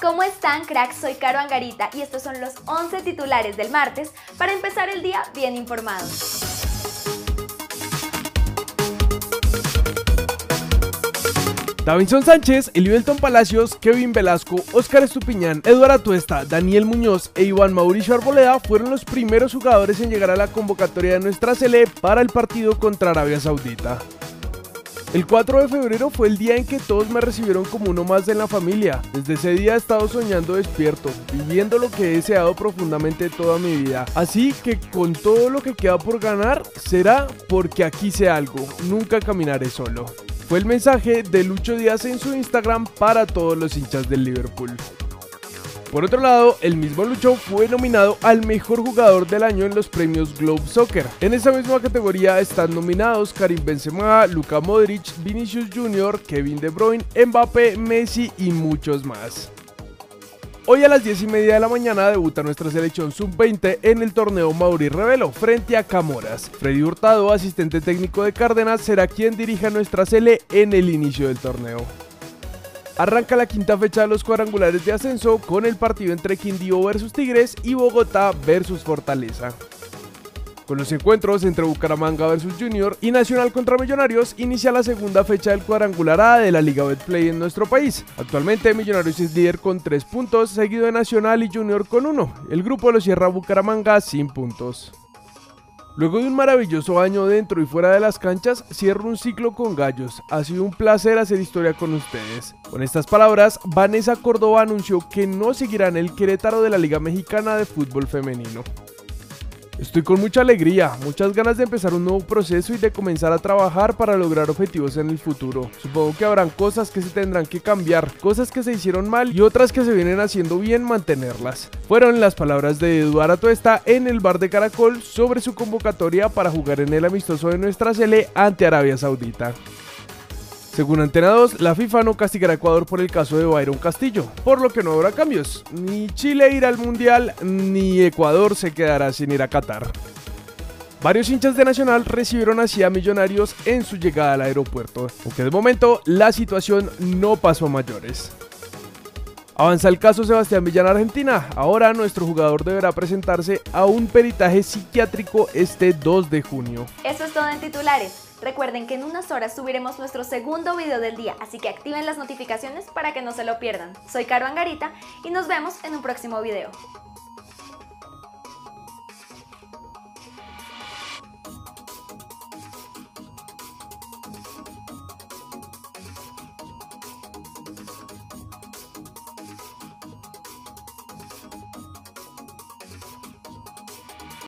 ¿Cómo están cracks? Soy Caro Angarita y estos son los 11 titulares del martes para empezar el día bien informados. Davinson Sánchez, Elivelton Palacios, Kevin Velasco, Óscar Estupiñán, Eduardo Atuesta, Daniel Muñoz e Iván Mauricio Arboleda fueron los primeros jugadores en llegar a la convocatoria de nuestra Sele para el partido contra Arabia Saudita. El 4 de febrero fue el día en que todos me recibieron como uno más en la familia. Desde ese día he estado soñando despierto, viviendo lo que he deseado profundamente toda mi vida. Así que con todo lo que queda por ganar, será porque aquí sé algo, nunca caminaré solo. Fue el mensaje de Lucho Díaz en su Instagram para todos los hinchas del Liverpool. Por otro lado, el mismo Lucho fue nominado al mejor jugador del año en los premios Globe Soccer. En esa misma categoría están nominados Karim Benzema, Luka Modric, Vinicius Jr., Kevin De Bruyne, Mbappé, Messi y muchos más. Hoy a las 10 y media de la mañana debuta nuestra selección sub-20 en el torneo Mauri Revelo frente a Camoras. Freddy Hurtado, asistente técnico de Cárdenas, será quien dirija nuestra sele en el inicio del torneo. Arranca la quinta fecha de los cuadrangulares de ascenso con el partido entre Quindío versus Tigres y Bogotá versus Fortaleza. Con los encuentros entre Bucaramanga versus Junior y Nacional contra Millonarios inicia la segunda fecha del cuadrangular A de la Liga Betplay en nuestro país. Actualmente Millonarios es líder con 3 puntos, seguido de Nacional y Junior con 1. El grupo lo cierra Bucaramanga sin puntos. Luego de un maravilloso año dentro y fuera de las canchas, cierro un ciclo con gallos. Ha sido un placer hacer historia con ustedes. Con estas palabras, Vanessa Córdoba anunció que no seguirá en el Querétaro de la Liga Mexicana de Fútbol Femenino. Estoy con mucha alegría, muchas ganas de empezar un nuevo proceso y de comenzar a trabajar para lograr objetivos en el futuro. Supongo que habrán cosas que se tendrán que cambiar, cosas que se hicieron mal y otras que se vienen haciendo bien mantenerlas. Fueron las palabras de Eduardo Atuesta en el bar de Caracol sobre su convocatoria para jugar en el amistoso de nuestra sele ante Arabia Saudita. Según Antena 2, la FIFA no castigará a Ecuador por el caso de Byron Castillo, por lo que no habrá cambios. Ni Chile irá al Mundial, ni Ecuador se quedará sin ir a Qatar. Varios hinchas de Nacional recibieron así a Millonarios en su llegada al aeropuerto, aunque de momento la situación no pasó a mayores. Avanza el caso Sebastián Villana Argentina. Ahora nuestro jugador deberá presentarse a un peritaje psiquiátrico este 2 de junio. Eso es todo en titulares. Recuerden que en unas horas subiremos nuestro segundo video del día, así que activen las notificaciones para que no se lo pierdan. Soy Caro Angarita y nos vemos en un próximo video.